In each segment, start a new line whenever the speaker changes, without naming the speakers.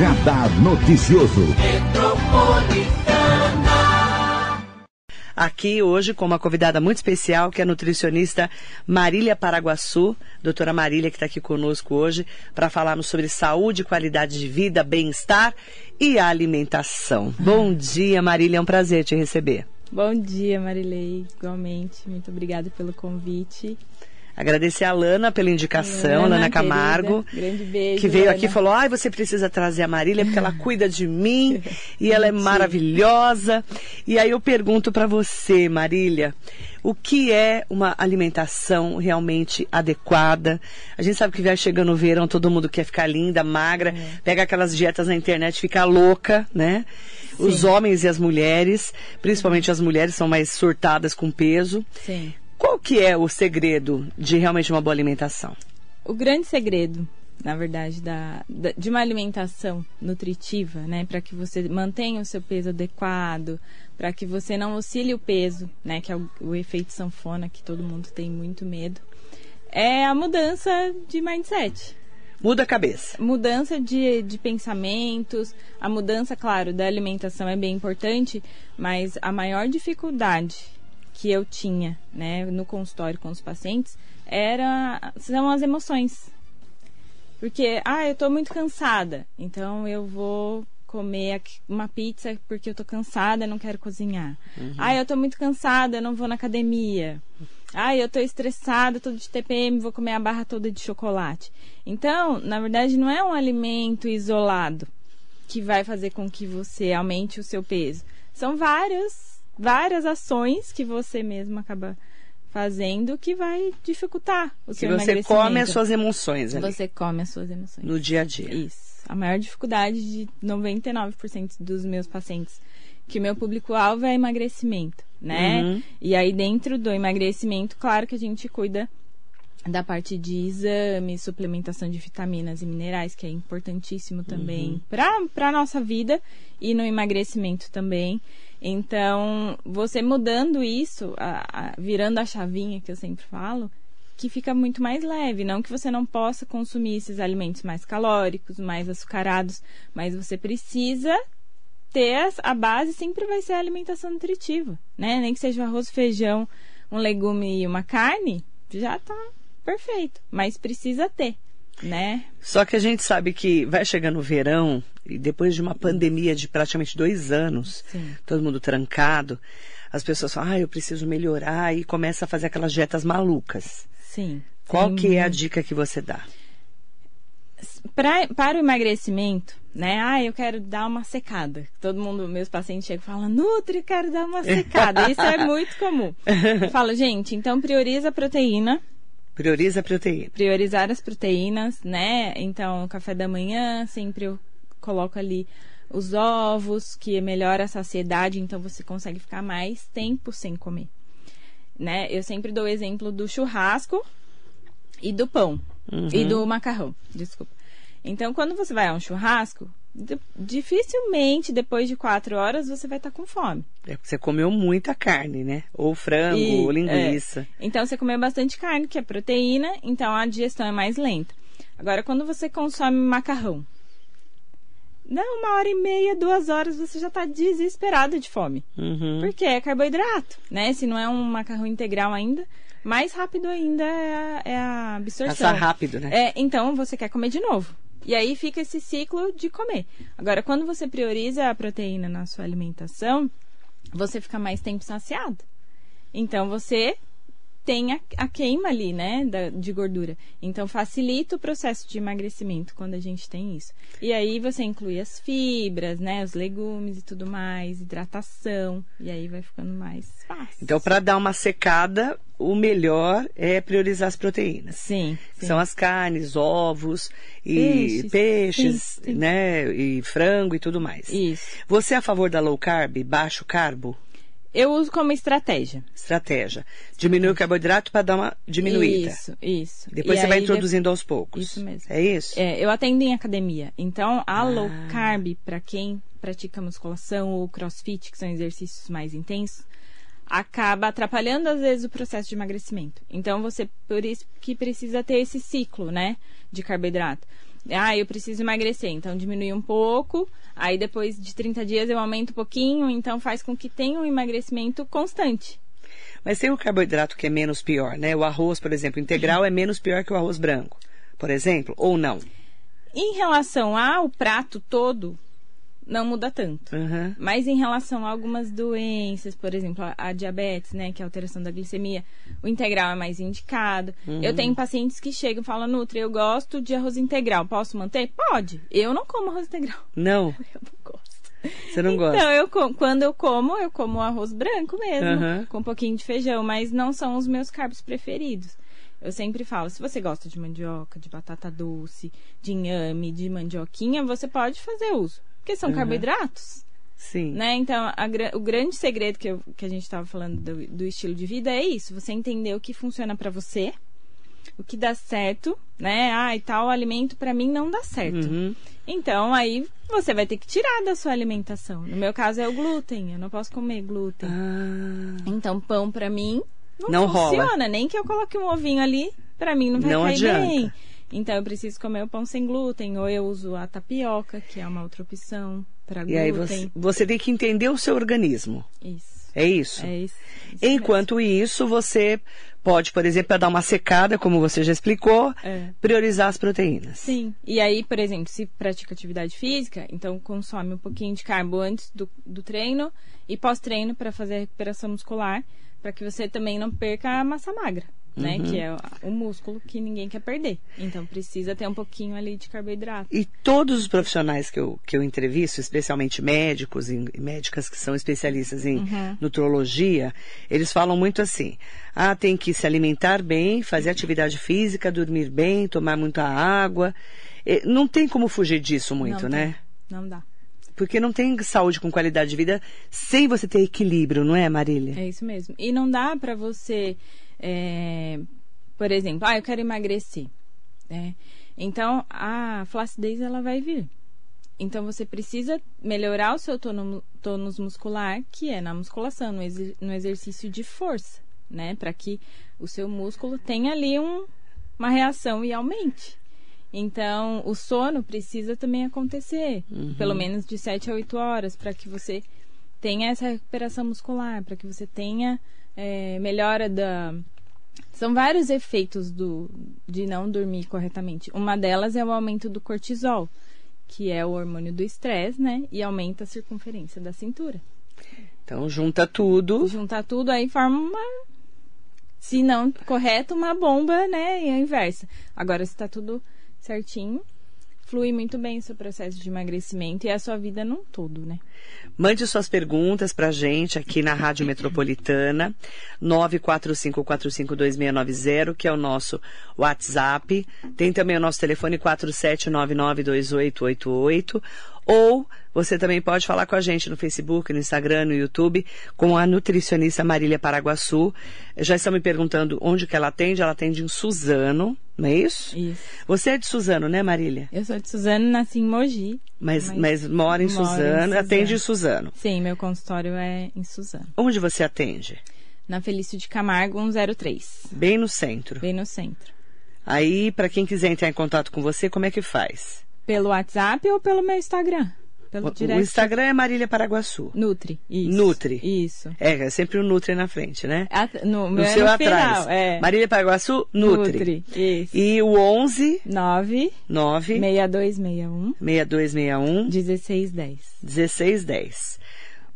Radar Noticioso.
Aqui hoje com uma convidada muito especial, que é a nutricionista Marília Paraguaçu, doutora Marília, que está aqui conosco hoje, para falarmos sobre saúde, qualidade de vida, bem-estar e alimentação. Bom dia, Marília, é um prazer te receber.
Bom dia, Marilei, igualmente. Muito obrigada pelo convite.
Agradecer a Lana pela indicação, Lana, Lana Camargo.
Grande beijo.
Que veio
Lana.
aqui e falou: ai, você precisa trazer a Marília porque ela cuida de mim e ela é maravilhosa. E aí eu pergunto para você, Marília, o que é uma alimentação realmente adequada? A gente sabe que vai chegando o verão, todo mundo quer ficar linda, magra, é. pega aquelas dietas na internet, fica louca, né? Sim. Os homens e as mulheres, principalmente as mulheres, são mais surtadas com peso.
Sim.
Qual que é o segredo de realmente uma boa alimentação?
O grande segredo, na verdade, da, da de uma alimentação nutritiva, né, para que você mantenha o seu peso adequado, para que você não oscile o peso, né, que é o, o efeito sanfona que todo mundo tem muito medo, é a mudança de mindset.
Muda a cabeça.
Mudança de, de pensamentos. A mudança, claro, da alimentação é bem importante, mas a maior dificuldade que eu tinha, né, no consultório com os pacientes, era são as emoções. Porque, ah, eu tô muito cansada, então eu vou comer uma pizza porque eu tô cansada, não quero cozinhar. Uhum. Ah, eu tô muito cansada, eu não vou na academia. Ah, eu tô estressada, tô de TPM, vou comer a barra toda de chocolate. Então, na verdade, não é um alimento isolado que vai fazer com que você aumente o seu peso. São vários várias ações que você mesmo acaba fazendo que vai dificultar o
que
seu
você come as suas emoções ali.
Você come as suas emoções.
No dia a dia.
Isso. A maior dificuldade de 99% dos meus pacientes que o meu público-alvo é emagrecimento, né? Uhum. E aí dentro do emagrecimento, claro que a gente cuida da parte de exames, suplementação de vitaminas e minerais, que é importantíssimo também uhum. para a nossa vida e no emagrecimento também. Então, você mudando isso, a, a, virando a chavinha que eu sempre falo, que fica muito mais leve. Não que você não possa consumir esses alimentos mais calóricos, mais açucarados, mas você precisa ter a base sempre vai ser a alimentação nutritiva, né? Nem que seja arroz, feijão, um legume e uma carne, já tá perfeito. Mas precisa ter né?
Só que a gente sabe que vai chegando o verão e depois de uma pandemia de praticamente dois anos, Sim. todo mundo trancado, as pessoas falam, ah, eu preciso melhorar e começa a fazer aquelas dietas malucas.
Sim.
Qual que é a dica que você dá?
Pra, para o emagrecimento, né? Ah, eu quero dar uma secada. Todo mundo, meus pacientes chegam e falam, Nutri, quero dar uma secada. Isso é muito comum. Eu falo, gente, então prioriza a proteína,
Prioriza a proteína.
Priorizar as proteínas, né? Então, café da manhã, sempre eu coloco ali os ovos, que melhora a saciedade, então você consegue ficar mais tempo sem comer. Né? Eu sempre dou o exemplo do churrasco e do pão. Uhum. E do macarrão, desculpa. Então, quando você vai a um churrasco, dificilmente depois de quatro horas você vai estar tá com fome.
É você comeu muita carne, né? Ou frango, e, ou linguiça.
É. Então você comeu bastante carne, que é proteína, então a digestão é mais lenta. Agora, quando você consome macarrão, dá uma hora e meia, duas horas, você já está desesperado de fome.
Uhum.
Porque é carboidrato, né? Se não é um macarrão integral ainda, mais rápido ainda é a, é a absorção.
Passa rápido, né?
É, então você quer comer de novo. E aí fica esse ciclo de comer. Agora, quando você prioriza a proteína na sua alimentação, você fica mais tempo saciado. Então você tem a, a queima ali, né, da, de gordura. Então facilita o processo de emagrecimento quando a gente tem isso. E aí você inclui as fibras, né, os legumes e tudo mais, hidratação, e aí vai ficando mais fácil.
Então, para dar uma secada, o melhor é priorizar as proteínas.
Sim. sim.
São as carnes, ovos e peixes, peixes sim, sim. né, e frango e tudo mais.
Isso.
Você é a favor da low carb, baixo carbo?
Eu uso como estratégia.
Estratégia. Diminui o carboidrato para dar uma diminuída.
Isso, isso.
Depois e você vai introduzindo aos poucos.
Isso mesmo.
É isso?
É, eu atendo em academia. Então, a ah. low carb, para quem pratica musculação ou crossfit, que são exercícios mais intensos, acaba atrapalhando às vezes o processo de emagrecimento. Então, você, por isso que precisa ter esse ciclo, né, de carboidrato. Ah, eu preciso emagrecer, então diminui um pouco. Aí depois de 30 dias eu aumento um pouquinho, então faz com que tenha um emagrecimento constante.
Mas tem o carboidrato que é menos pior, né? O arroz, por exemplo, integral é menos pior que o arroz branco, por exemplo, ou não?
Em relação ao prato todo, não muda tanto.
Uhum.
Mas em relação a algumas doenças, por exemplo, a, a diabetes, né, que é a alteração da glicemia, o integral é mais indicado.
Uhum.
Eu tenho pacientes que chegam e falam, Nutri, eu gosto de arroz integral, posso manter? Pode. Eu não como arroz integral.
Não,
Eu não gosto.
você não gosta.
Então, eu com- quando eu como, eu como arroz branco mesmo,
Aham.
com um pouquinho de feijão, mas não são os meus carbos preferidos. Eu sempre falo, se você gosta de mandioca, de batata doce, de inhame, de mandioquinha, você pode fazer uso. Porque são
Aham.
carboidratos,
Sim.
né? Então, a o grande segredo que, eu- que a gente estava falando do, do estilo de vida é isso. Você entender o que funciona pra você, o que dá certo, né? Ah, e tal alimento pra mim não dá certo.
Uhum.
Então, aí você vai ter que tirar da sua alimentação. No meu caso é o glúten, eu não posso comer glúten.
Ah,
Então, pão pra mim não,
Não rola.
funciona, nem que eu coloque um ovinho ali, pra mim não vai
Não
cair
adianta.
bem. Então, eu preciso comer o pão sem glúten, ou eu uso a tapioca, que é uma outra opção para
e aí
glúten.
você, você tem que entender o seu organismo.
Isso.
É isso?
É isso. isso
Enquanto isso, você pode, por exemplo, dar uma secada, como você já explicou,
mesmo. É.
priorizar as proteínas.
Sim. E aí, por exemplo, se pratica atividade física, então consome um pouquinho de carbo antes do, do treino e pós-treino para fazer a recuperação muscular, para que você também não perca a massa magra, né?
Uhum.
Que é o, músculo que ninguém quer perder. Então precisa ter um pouquinho ali de carboidrato.
E todos os profissionais que eu, que eu entrevisto, especialmente médicos e médicas que são especialistas em
Uhum.
nutrologia, eles falam muito assim: ah, tem que se alimentar bem, fazer atividade física, dormir bem, tomar muita água. Não tem como fugir disso muito,
Não
né?
tem. Não dá.
Porque não tem saúde com qualidade de vida sem você ter equilíbrio, não é, Marília?
É isso mesmo. E não dá pra você, é, por exemplo, ah, eu quero emagrecer. né? Então, a flacidez ela vai vir. Então, você precisa melhorar o seu tônus, tônus muscular, que é na musculação, no, no exercício de força, né? Para que o seu músculo tenha ali um- uma reação e aumente. Então, o sono precisa também acontecer, pelo menos de 7 a 8 horas, para que você tenha essa recuperação muscular, para que você tenha é, melhora da. São vários efeitos do, de não dormir corretamente. Uma delas é o aumento do cortisol, que é o hormônio do estresse, né? E aumenta a circunferência da cintura.
Então junta tudo.
Juntar tudo aí forma uma. Se não correto, uma bomba, né? E a inversa. Agora, se tá tudo certinho, flui muito bem seu processo de emagrecimento e a sua vida num todo, né?
Mande suas perguntas pra gente aqui na Rádio Metropolitana, 945452690, que é o nosso WhatsApp. Tem também o nosso telefone 47992888. Ou você também pode falar com a gente no Facebook, no Instagram, no YouTube, com a nutricionista Marília Paraguaçu. Já estão me perguntando onde que ela atende. Ela atende em Suzano, não é isso?
Isso.
Você é de Suzano, né, Marília?
Eu sou de Suzano, nasci em Mogi.
Mas,
Mas
mas mora em Suzano. atende em Suzano.
Sim, meu consultório é em Suzano.
Onde você atende?
Na Felício de Camargo 103,
Bem no centro.
bem no centro.
Aí, para quem quiser entrar em contato com você, como é que faz?
Pelo WhatsApp ou pelo meu Instagram? Pelo
O,
direct.
o Instagram é Marília Paraguaçu.
Nutri, isso.
Nutri.
Isso.
É, é sempre o Nutri na frente, né?
At- no,
No
é
seu
no
atrás.
Final, é.
Marília Paraguaçu, Nutri.
Isso.
E o 11
9
9
6261
6261
1610.
1610.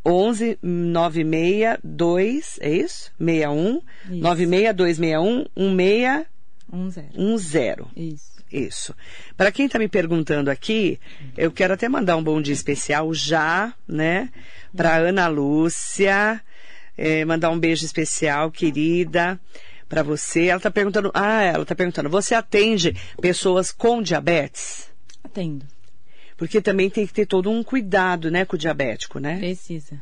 11 962, é isso? 61
Isso.
96261 1610.
10. Isso.
Isso. Para quem está me perguntando aqui, eu quero até mandar um bom dia especial já, né? Para Ana Lúcia, eh, mandar um beijo especial, querida, para você. Ela está perguntando, ah, ela está perguntando, você atende pessoas com diabetes?
Atendo.
Porque também tem que ter todo um cuidado, né, com o diabético, né?
Precisa.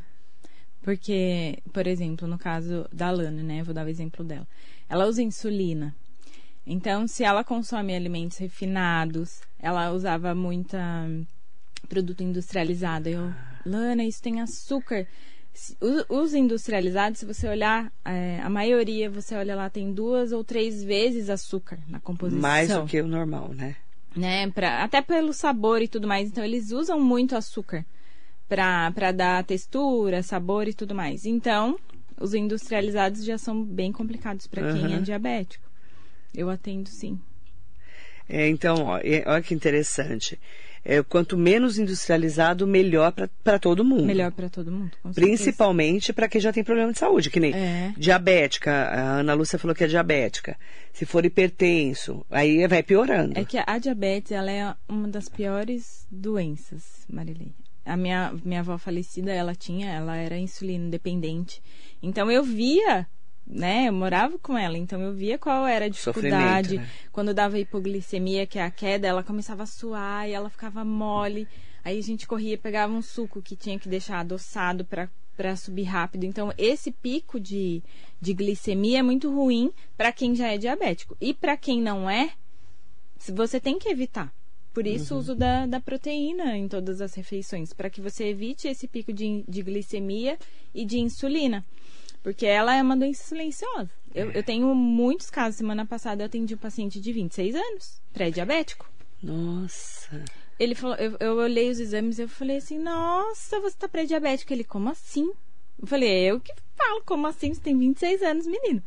Porque, por exemplo, no caso da Lana, né? Vou dar o exemplo dela. Ela usa insulina. Então, se ela consome alimentos refinados, ela usava muita hum, produto industrializado. Eu, Lana, isso tem açúcar. Os industrializados, se você olhar, é, a maioria, você olha lá, tem duas ou três vezes açúcar na composição.
Mais do que o normal, né?
né? Pra, até pelo sabor e tudo mais. Então, eles usam muito açúcar pra dar textura, sabor e tudo mais. Então, os industrializados já são bem complicados para quem
Aham.
é diabético. Eu atendo sim.
É, então, ó, é- olha que interessante. É, quanto menos industrializado, melhor para todo mundo.
Melhor para todo mundo.
Principalmente para quem já tem problema de saúde, que nem
É.
diabética. A Ana Lúcia falou que é diabética. Se for hipertenso, aí vai piorando.
É que a diabetes, ela é uma das piores doenças, Marilei. A minha, minha avó falecida, ela tinha, ela era insulino dependente. Então eu via, né, eu morava com ela, então eu via qual era a dificuldade.
Né?
Quando dava hipoglicemia, que é a queda, ela começava a suar e ela ficava mole. Aí a gente corria, pegava um suco que tinha que deixar adoçado para para subir rápido. Então, esse pico de, de glicemia é muito ruim para quem já é diabético. E para quem não é, se você tem que evitar. Por isso, o uso da, da proteína em todas as refeições, para que você evite esse pico de, de glicemia e de insulina. Porque ela é uma doença silenciosa. Eu, eu tenho muitos casos. Semana passada eu atendi um paciente de 26 anos, pré-diabético.
Nossa.
Ele falou, eu, eu olhei os exames e eu falei assim, nossa, você tá pré-diabético. Ele, como assim? Eu falei, é eu que falo, como assim? Você tem 26 anos, menino.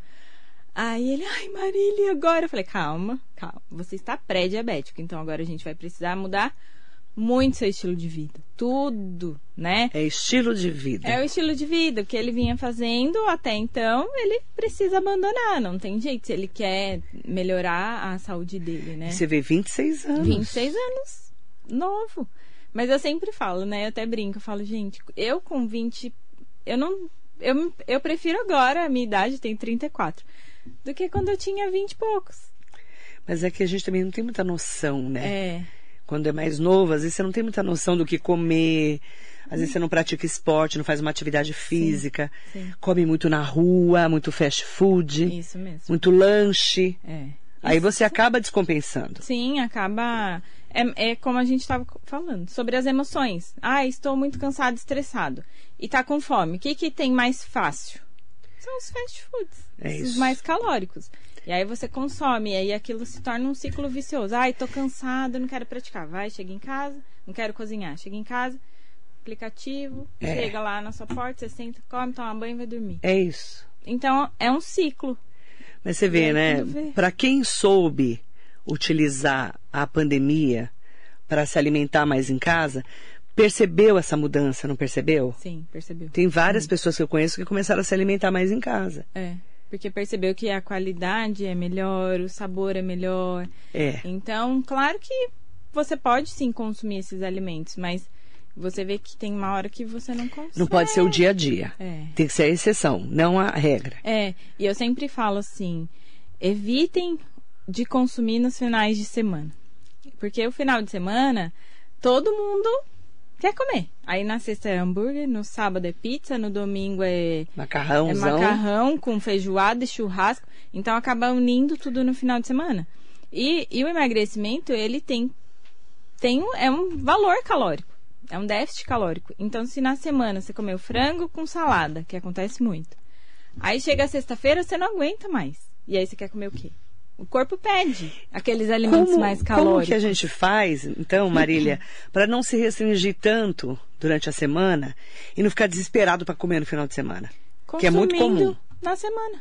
Aí ele, ai, Marília, agora? Eu falei, calma, calma. Você está pré-diabético, então agora a gente vai precisar mudar muito seu estilo de vida. Tudo, né?
É estilo de vida.
É o estilo de vida. O que ele vinha fazendo até então, ele precisa abandonar. Não tem jeito. Se ele quer melhorar a saúde dele, né?
Você vê 26 anos.
26 anos. Novo. Mas eu sempre falo, né? Eu até brinco. Eu falo, gente, eu com 20. Eu não. Eu, eu prefiro agora, a minha idade tem 34, do que quando eu tinha 20 e poucos.
Mas é que a gente também não tem muita noção, né?
É.
Quando é mais novo, às vezes você não tem muita noção do que comer. Às vezes você não pratica esporte, não faz uma atividade física.
sim.
Come muito na rua, muito fast food,
Isso mesmo.
muito lanche.
É.
Aí você acaba descompensando.
Sim, acaba. É, é como a gente estava falando, sobre as emoções. Ah, estou muito cansado, estressado. E tá com fome. O que, que tem mais fácil? São os fast foods.
É
Os mais calóricos. E aí você consome, e aí aquilo se torna um ciclo vicioso. Ai, tô cansado, não quero praticar. Vai, chega em casa, não quero cozinhar. Chega em casa, aplicativo,
É.
chega lá na sua porta, você senta, come, toma banho e vai dormir.
É isso.
Então, é um ciclo.
Mas você vê, né? Para quem soube utilizar a pandemia para se alimentar mais em casa, percebeu essa mudança, não percebeu?
Sim, percebeu?
Tem várias pessoas que eu conheço que começaram a se alimentar mais em casa.
É. Porque percebeu que a qualidade é melhor, o sabor é melhor.
É.
Então, claro que você pode sim consumir esses alimentos, mas você vê que tem uma hora que você não consegue.
Não pode ser o dia a dia.
É.
Tem que ser a exceção, não a regra.
É, e eu sempre falo assim: evitem de consumir nos finais de semana. Porque o final de semana, todo mundo quer comer. Aí na sexta é hambúrguer, no sábado é pizza, no domingo é é
Macarrãozão.
macarrão com feijoada e churrasco. Então acaba unindo tudo no final de semana. E, e o emagrecimento, ele tem, tem um, é um valor calórico. É um déficit calórico. Então, se na semana você comeu frango com salada, que acontece muito. Aí chega a sexta-feira, você não aguenta mais. E aí você quer comer o quê? O corpo pede aqueles alimentos
Como,
mais
como
calóricos.
que a gente faz, então, Marília, para não se restringir tanto durante a semana e não ficar desesperado para comer no final de semana? Que é muito
Consumindo
comum.
Na semana.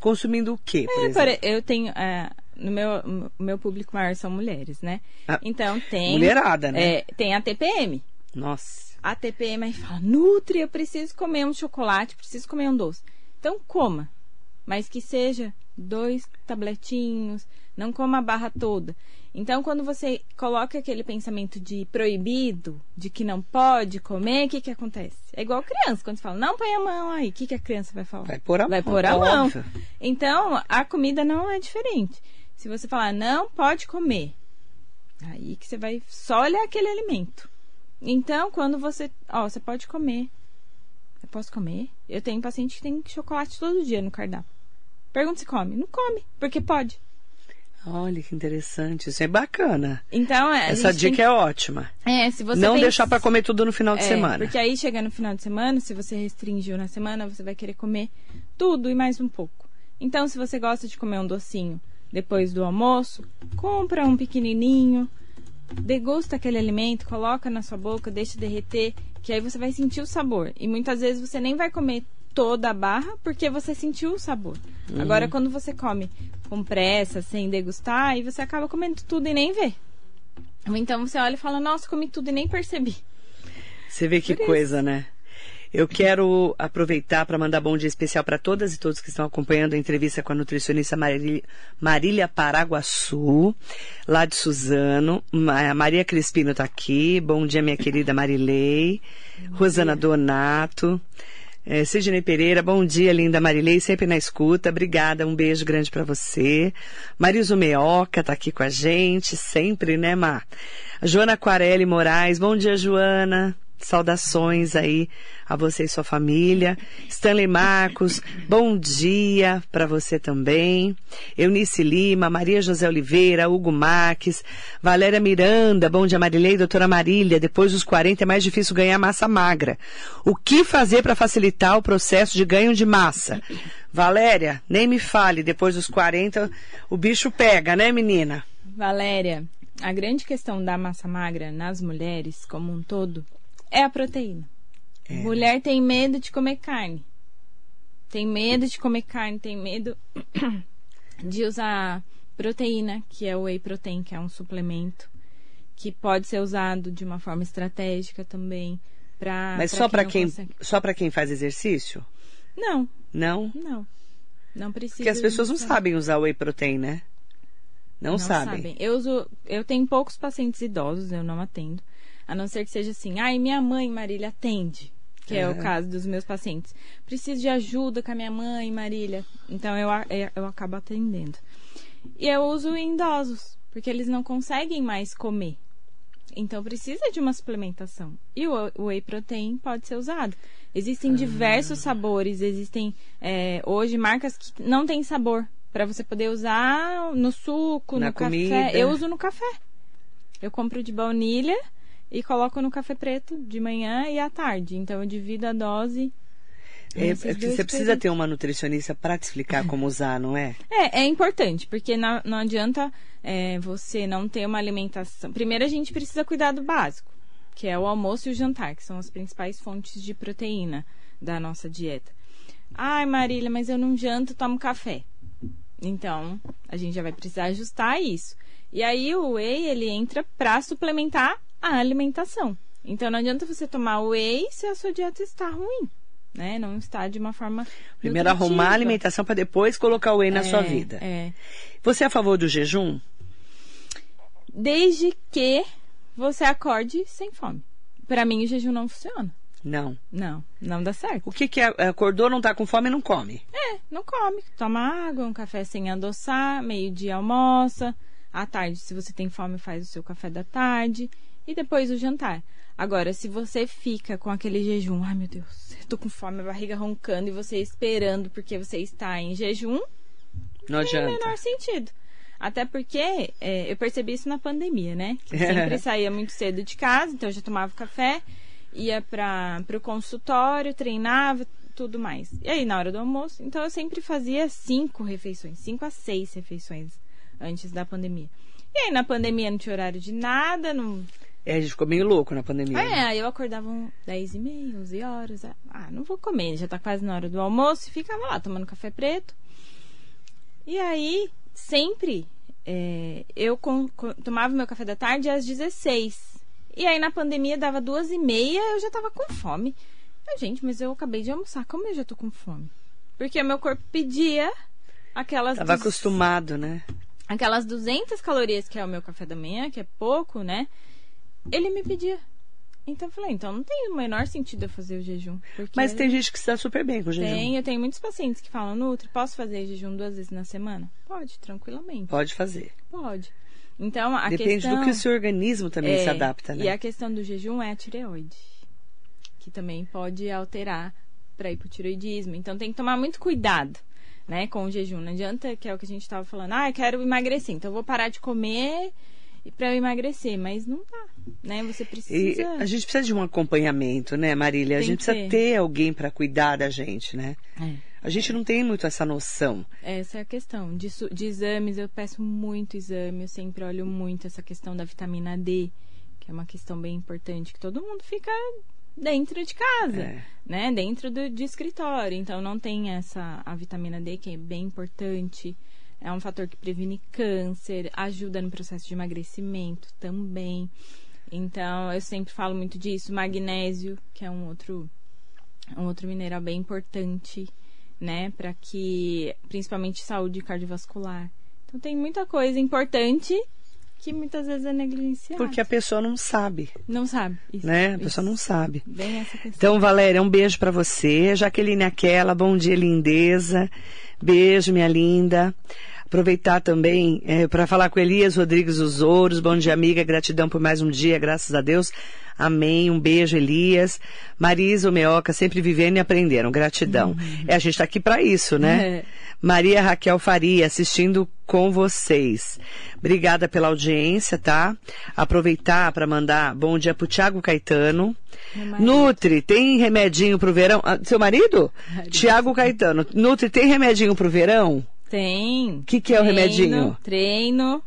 Consumindo o quê, por
É,
exemplo?
eu tenho. é, no meu, o meu público maior são mulheres, né?
Ah,
então tem.
mulherada, né?
é, tem a TPM.
Nossa.
A TPM aí fala: Nutri, eu preciso comer um chocolate, preciso comer um doce. Então coma. Mas que seja dois tabletinhos, não coma a barra toda. Então, quando você coloca aquele pensamento de proibido, de que não pode comer, o que, que acontece? É igual criança, quando você fala, não põe a mão aí, o que, que a criança vai falar?
Vai pôr a
Vai
mão,
pôr a
é
mão. Então, a comida não é diferente. Se você falar, não pode comer, aí que você vai só olhar aquele alimento. Então, quando você. Ó, você pode comer. Eu posso comer? Eu tenho paciente que tem chocolate todo dia no cardápio. Pergunta se come. Não come, porque pode.
Olha que interessante. Isso é bacana.
Então, é,
Essa dica é ótima.
que- é, se você
não deixar para comer tudo no final de
É,
semana.
Porque aí chega no final de semana, se você restringiu na semana, você vai querer comer tudo e mais um pouco. Então, se você gosta de comer um docinho depois do almoço, compra um pequenininho, degusta aquele alimento, coloca na sua boca, deixa derreter, que aí você vai sentir o sabor. E muitas vezes você nem vai comer toda a barra porque você sentiu o sabor. Uhum. Agora, quando você come com pressa, sem degustar, aí você acaba comendo tudo e nem vê. Ou então você olha e fala, nossa, comi tudo e nem percebi.
Você vê que coisa, né? Eu quero aproveitar para mandar bom dia especial para todas e todos que estão acompanhando a entrevista com a nutricionista Marília, Marília Paraguaçu, lá de Suzano. A Maria Crispino está aqui. Bom dia, minha querida Marilei. Rosana Donato. É, Sidney Pereira, bom dia, linda Marilei, sempre na escuta. Obrigada, um beijo grande para você. Mariso Meoca tá aqui com a gente, sempre, né, Mar? Joana Aquarelli Moraes, bom dia, Joana. Saudações aí a você e sua família. Stanley Marcos, bom dia para você também. Eunice Lima, Maria José Oliveira, Hugo Marques, Valéria Miranda, bom dia Marilei, doutora Marília. Depois dos 40 é mais difícil ganhar massa magra. O que fazer para facilitar o processo de ganho de massa? Valéria, nem me fale, depois dos 40 o bicho pega, né menina?
Valéria, a grande questão da massa magra nas mulheres como um todo é a proteína. É. Mulher tem medo de comer carne. Tem medo de comer carne, tem medo de usar proteína, que é o whey protein, que é um suplemento que pode ser usado de uma forma estratégica também para
Mas pra só para quem, quem só para quem faz exercício?
Não.
Não?
Não. Não precisa.
Porque as pessoas não sabem usar whey protein, né? Não, não sabem. sabem.
Eu uso, eu tenho poucos pacientes idosos, eu não atendo. A não ser que seja assim, ai, minha mãe, Marília, atende. Que é, é o caso dos meus pacientes. Preciso de ajuda com a minha mãe, Marília. Então eu, é, eu acabo atendendo. E eu uso em idosos, porque eles não conseguem mais comer. Então precisa de uma suplementação. E o, o whey protein pode ser usado. Existem ah. diversos sabores, existem é, hoje marcas que não têm sabor para você poder usar no suco, Na no comida. café. Eu uso no café. Eu compro de baunilha e coloco no café preto de manhã e à tarde. Então eu divido a dose.
É, é você precisa ter uma nutricionista para te explicar como usar, não é?
É, é importante, porque não, não adianta é, você não ter uma alimentação. Primeiro a gente precisa cuidar do básico, que é o almoço e o jantar, que são as principais fontes de proteína da nossa dieta. Ai, Marília, mas eu não janto, tomo café. Então, a gente já vai precisar ajustar isso. E aí o whey, ele entra para suplementar a alimentação. Então não adianta você tomar whey se a sua dieta está ruim. Né? Não está de uma forma.
Primeiro nutritiva. arrumar a alimentação para depois colocar o whey na
é,
sua vida.
É.
Você é a favor do jejum?
Desde que você acorde sem fome. Para mim, o jejum não funciona.
Não.
Não, não dá certo.
O que, que é? Acordou, não está com fome, não come?
É, não come. Toma água, um café sem adoçar, meio-dia almoça. À tarde, se você tem fome, faz o seu café da tarde e depois o jantar. Agora, se você fica com aquele jejum, ai meu Deus, eu tô com fome, a barriga roncando e você esperando porque você está em jejum,
não adianta.
Tem o menor sentido. Até porque é, eu percebi isso na pandemia, né? Que sempre saía muito cedo de casa, então eu já tomava café, ia para o consultório, treinava, tudo mais. E aí, na hora do almoço, então eu sempre fazia cinco refeições, cinco a seis refeições antes da pandemia. E aí, na pandemia, não tinha horário de nada, não
é, a gente ficou meio louco na pandemia.
É, aí eu acordava 10 e meia, 11 horas. É, ah, não vou comer, já tá quase na hora do almoço. E ficava lá tomando café preto. E aí, sempre, é, eu com, com, tomava meu café da tarde às 16. E aí, na pandemia, dava duas e meia, eu já tava com fome. Eu, gente, mas eu acabei de almoçar, como eu já tô com fome? Porque o meu corpo pedia aquelas...
Tava dos... acostumado, né?
Aquelas 200 calorias que é o meu café da manhã, que é pouco, né? Ele me pedia. Então eu falei, então não tem o menor sentido eu fazer o jejum.
Mas tem gente que está super bem com o jejum.
Tem, eu tenho muitos pacientes que falam, Nutri, posso fazer jejum duas vezes na semana? Pode, tranquilamente.
Pode fazer.
Pode. Então, a
Depende
questão...
do que o seu organismo também é, se adapta, né?
E a questão do jejum é a tireoide, que também pode alterar para hipotireoidismo. Então tem que tomar muito cuidado, né, com o jejum. Não adianta, que é o que a gente estava falando, ah, eu quero emagrecer, então eu vou parar de comer para eu emagrecer, mas não dá, né? Você precisa.
E a gente precisa de um acompanhamento, né, Marília? Tem a gente precisa ter alguém para cuidar da gente, né?
É.
A gente não tem muito essa noção.
Essa é a questão. De, de exames, eu peço muito exame, eu sempre olho muito essa questão da vitamina D, que é uma questão bem importante, que todo mundo fica dentro de casa, é. né? Dentro do, de escritório. Então não tem essa a vitamina D que é bem importante. É um fator que previne câncer, ajuda no processo de emagrecimento também. Então eu sempre falo muito disso. Magnésio, que é um outro um outro mineral bem importante, né? Para que principalmente saúde cardiovascular. Então tem muita coisa importante que muitas vezes é negligenciado.
Porque a pessoa não sabe.
Não sabe.
Isso, né? A pessoa não sabe.
Bem essa questão.
Então, Valéria, um beijo para você. Jaqueline Aquela, bom dia, lindeza. Beijo, minha linda. Aproveitar também é, para falar com Elias Rodrigues dos Ouros. Bom dia, amiga. Gratidão por mais um dia, graças a Deus. Amém. Um beijo, Elias. Marisa, o Meoca, sempre vivendo e aprendendo. Gratidão. Uhum. É, a gente está aqui para isso, né? É. Maria Raquel Faria, assistindo com vocês. Obrigada pela audiência, tá? Aproveitar para mandar bom dia pro Tiago Caetano. Nutri, tem remedinho pro verão? Ah, seu marido? Tiago Caetano. Nutri, tem remedinho pro verão?
Tem.
O que, que é o remedinho?
Treino,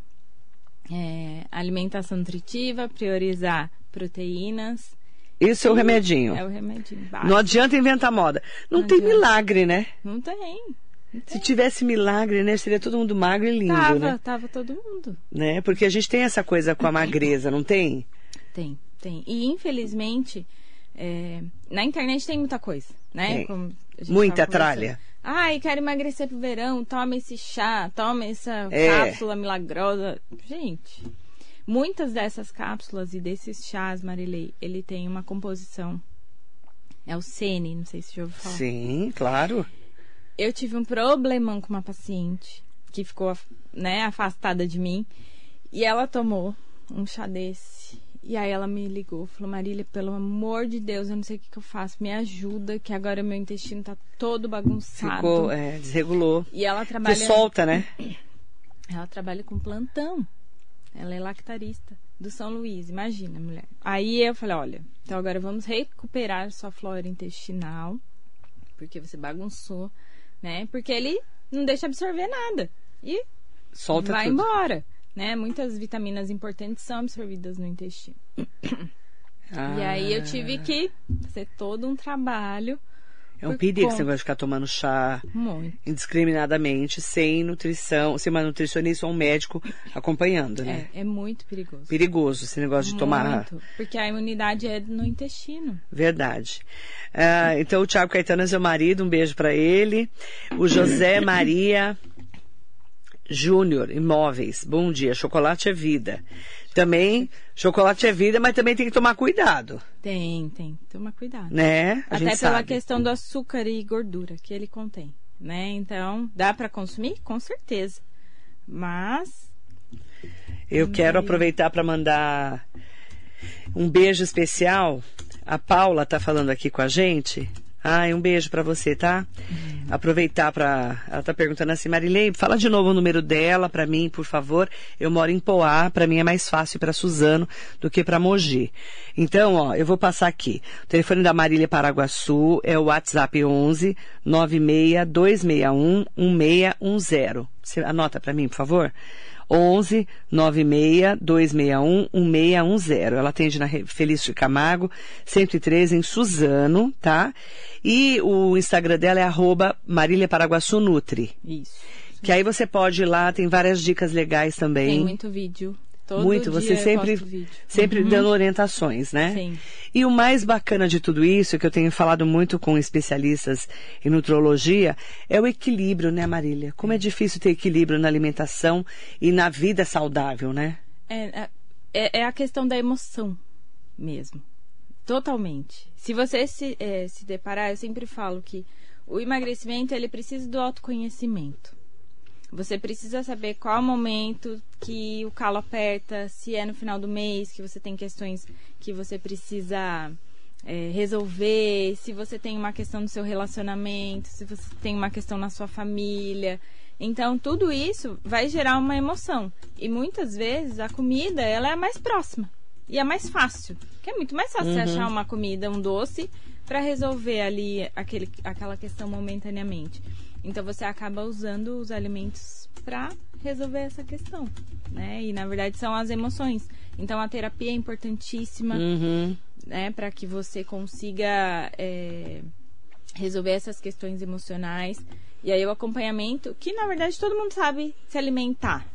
é, alimentação nutritiva, priorizar proteínas.
Isso é o remedinho.
É o remedinho. Básico.
Não adianta inventar moda. Não, Não tem adianta. milagre, né?
Não tem.
Se tivesse milagre, né? Seria todo mundo magro e lindo,
tava,
né?
Tava todo mundo.
Né? Porque a gente tem essa coisa com a magreza, não tem?
Tem, tem. E infelizmente, é, na internet tem muita coisa, né?
Muita tralha.
Ai, quero emagrecer pro verão, toma esse chá, toma essa é. cápsula milagrosa. Gente, muitas dessas cápsulas e desses chás, Marilei, ele tem uma composição. É o Sene, não sei se já ouviu falar.
Sim, claro
eu tive um problemão com uma paciente que ficou né, afastada de mim. E ela tomou um chá desse. E aí ela me ligou, falou, Marília, pelo amor de Deus, eu não sei o que, que eu faço, me ajuda, que agora meu intestino tá todo bagunçado.
Ficou, é, desregulou.
E ela trabalha.
Você solta, né?
Ela trabalha com plantão. Ela é lactarista do São Luís, imagina, mulher. Aí eu falei, olha, então agora vamos recuperar sua flora intestinal, porque você bagunçou né? Porque ele não deixa absorver nada. E
Solta
vai
tudo.
embora. Né? Muitas vitaminas importantes são absorvidas no intestino. Ah. E aí eu tive que fazer todo um trabalho.
É um perigo conta. você vai ficar tomando chá
Muito.
indiscriminadamente, sem nutrição, sem uma nutricionista ou um médico acompanhando,
né? É, é muito perigoso.
Perigoso esse negócio
muito,
de tomar.
Porque a imunidade é no intestino.
Verdade. Ah, então o Tiago Caetano é seu marido, um beijo para ele. O José Maria Júnior, imóveis. Bom dia, chocolate é vida. Também, chocolate é vida, mas também tem que tomar cuidado.
Tem, tem que tomar cuidado.
Né?
A Até pela
sabe.
questão do açúcar e gordura que ele contém, né? Então, dá para consumir? Com certeza. Mas
eu quero aproveitar para mandar um beijo especial. A Paula tá falando aqui com a gente. Ai, um beijo para você, tá? Uhum. Aproveitar para ela tá perguntando assim, Marilei, fala de novo o número dela para mim, por favor. Eu moro em Poá, para mim é mais fácil para Suzano do que para Mogi. Então, ó, eu vou passar aqui. O telefone da Marília Paraguaçu é o WhatsApp 11 96 261 1610. Você anota para mim, por favor? 11 96 261 1610. Ela atende na Felício Camargo, 103 em Suzano, tá? E o Instagram dela é arroba Marília Paraguaçu Nutri.
Isso.
Que aí você pode ir lá, tem várias dicas legais também.
Tem muito vídeo. Todo
muito, você sempre, sempre uhum. dando orientações, né?
Sim.
E o mais bacana de tudo isso, que eu tenho falado muito com especialistas em nutrologia, é o equilíbrio, né, Marília? Como é difícil ter equilíbrio na alimentação e na vida saudável, né?
É, é, é a questão da emoção mesmo. Totalmente. Se você se, é, se deparar, eu sempre falo que o emagrecimento ele precisa do autoconhecimento. Você precisa saber qual o momento que o calo aperta, se é no final do mês, que você tem questões que você precisa é, resolver, se você tem uma questão no seu relacionamento, se você tem uma questão na sua família. Então, tudo isso vai gerar uma emoção. E muitas vezes a comida ela é a mais próxima. e é mais fácil. Porque é muito mais fácil
Uhum.
você achar uma comida, um doce, para resolver ali aquele, aquela questão momentaneamente. Então você acaba usando os alimentos para resolver essa questão, né? E na verdade são as emoções. Então a terapia é importantíssima,
Uhum.
né, para que você consiga é, resolver essas questões emocionais. E aí o acompanhamento, que na verdade todo mundo sabe se alimentar,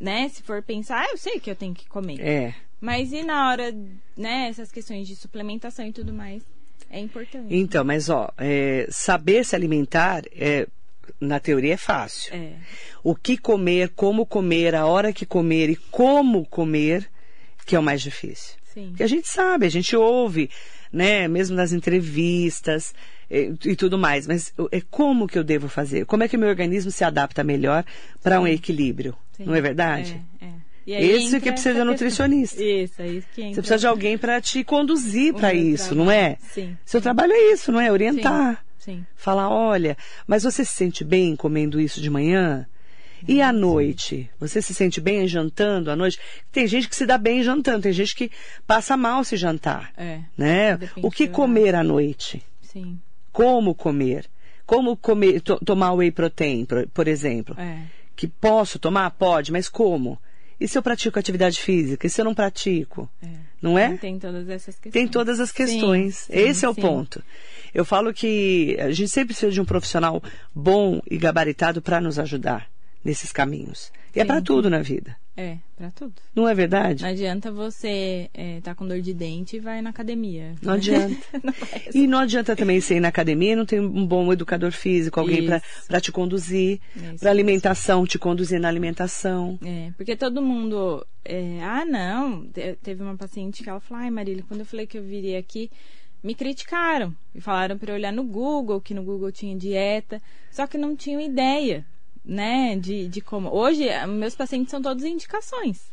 né? Se for pensar, ah, eu sei que eu tenho que comer.
É.
Mas e na hora, né, essas questões de suplementação e tudo mais, é importante.
Então, mas ó, é, saber se alimentar, é, na teoria é fácil.
É,
O que comer, como comer, a hora que comer e como comer, que é o mais difícil.
sim.
Porque a gente sabe, a gente ouve, né, mesmo nas entrevistas e, e tudo mais, mas é como que eu devo fazer? Como é que meu organismo se adapta melhor para um equilíbrio?
sim.
Não é verdade?
É, é. Entra
que precisa de nutricionista.
Isso, é isso que entra.
Você precisa de alguém para te conduzir
O
para isso, não
trabalho.
é?
Sim.
Seu trabalho é isso, não é? Orientar.
Sim.
Falar, olha, mas você se sente bem comendo isso de manhã? E à noite? Você se sente bem jantando à noite? Tem gente que se dá bem jantando, tem gente que passa mal se jantar.
É.
Né? O que comer à noite?
Sim.
Como comer? Como comer, to- tomar whey protein, por, por exemplo?
É.
Que posso tomar? Pode, mas como? E se eu pratico atividade física? E se eu não pratico?
É.
Não é?
Tem todas essas questões.
Tem todas as questões.
Sim,
Esse
sim,
é o
sim.
ponto. Eu falo que a gente sempre precisa de um profissional bom e gabaritado para nos ajudar nesses caminhos. E é
Sim,
para
sim.
tudo na vida.
É, pra tudo.
Não é verdade?
Não adianta você é, tá com dor de dente e vai na academia.
Não adianta.
Não.
E não adianta também você ir na academia e não ter um bom educador físico, alguém
Isso.
para te conduzir,
Isso
para alimentação, te conduzir na alimentação.
É, porque todo mundo. é, ah, não. Te- Teve uma paciente que ela falou: ai, Marília, quando eu falei que eu viria aqui, me criticaram. E falaram para olhar no Google, que no Google tinha dieta. Só que não tinham ideia, né, de, de como. Hoje, eh, meus pacientes são todos indicações.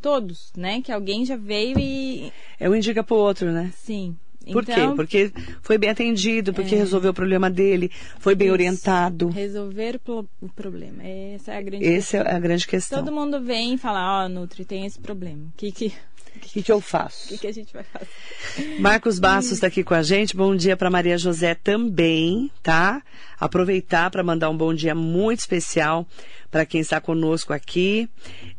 Todos, né? Que alguém já veio e.
É um indica pro outro, né?
Sim.
Por
então,
quê? Porque foi bem atendido, porque
É.
resolveu o problema dele, foi bem
Isso.
orientado.
Resolver o pro- o problema. Essa é a grande
Essa
questão.
é a grande questão.
Todo mundo vem e fala, ó, Nutri, tem esse problema. O que, que,
O que, que eu faço?
que, que a gente vai fazer?
Marcos Bastos está aqui com a gente. Bom dia para Maria José também, tá? Aproveitar para mandar um bom dia muito especial para quem está conosco aqui.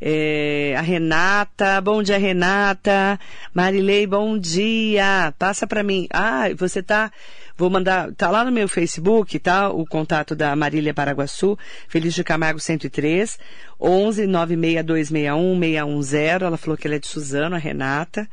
É, a Renata, bom dia Renata. Marilei, bom dia. Passa para mim. Ah, você tá Vou mandar, tá lá no meu Facebook, tá? O contato da Marília Paraguaçu, Feliz de Camargo 103, 11 96261 610. Ela falou que ela é de Suzano, a Renata.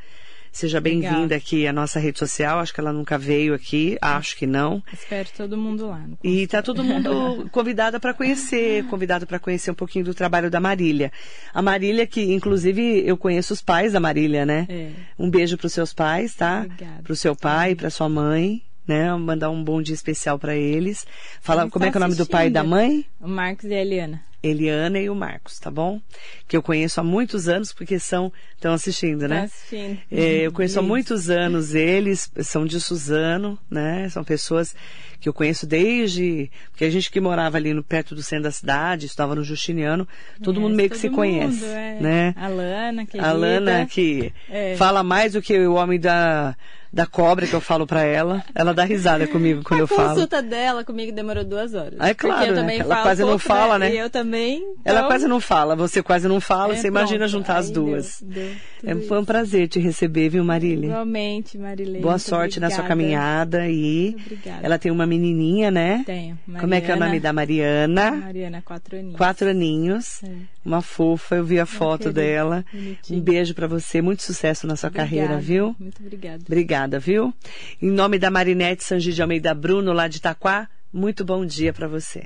Seja bem-vinda aqui à nossa rede social. Acho que ela nunca veio aqui, acho que não.
Espero todo mundo lá.
E tá todo mundo convidada para conhecer, convidado para conhecer um pouquinho do trabalho da Marília. A Marília, que inclusive eu conheço os pais da Marília, né?
É.
Um beijo para os seus pais, tá?
Obrigada.
Para o seu pai, para sua mãe, né? Mandar um bom dia especial para eles. Fala,
Eles
como é que é o nome do pai e da mãe?
O Marcos e a Eliana.
Eliana e o Marcos, tá bom? Que eu conheço há muitos anos porque são estão assistindo,
Tá
né?
assistindo.
É, eu conheço há muitos anos eles, são de Suzano, né? São pessoas que eu conheço desde. Porque a gente que morava ali no, perto do centro da cidade, estava no Justiniano, todo
É,
mundo meio que
todo
se
mundo,
conhece,
é.
né?
A Lana, querida.
A Lana, que
É.
fala mais do que o homem da, da cobra que eu falo pra ela. Ela dá risada comigo quando
a
eu falo.
consulta dela comigo demorou duas horas.
Ah, é claro,
Porque eu
né?
também
Ela
falo
quase não
pouco,
fala, né?
E eu também.
Ela
então,
quase não fala, você quase não fala,
é,
você imagina
pronto.
juntar as duas.
deu- deu
É, foi um prazer te receber, viu, Marília?
Igualmente, Marilene.
Boa sorte na sua
obrigada.
caminhada e
obrigada.
ela tem uma menininha, né?
Tenho.
Como é que é o nome da Mariana?
Mariana, quatro aninhos.
Quatro aninhos.
É.
Uma fofa, eu vi a foto dela.
bonitinha.
Um beijo pra você, muito sucesso na sua carreira,
Obrigada,
viu?
Muito obrigada.
Obrigada, viu? Em nome da Marinete Sangi de Almeida Bruno, lá de Itaquá, muito bom dia pra você.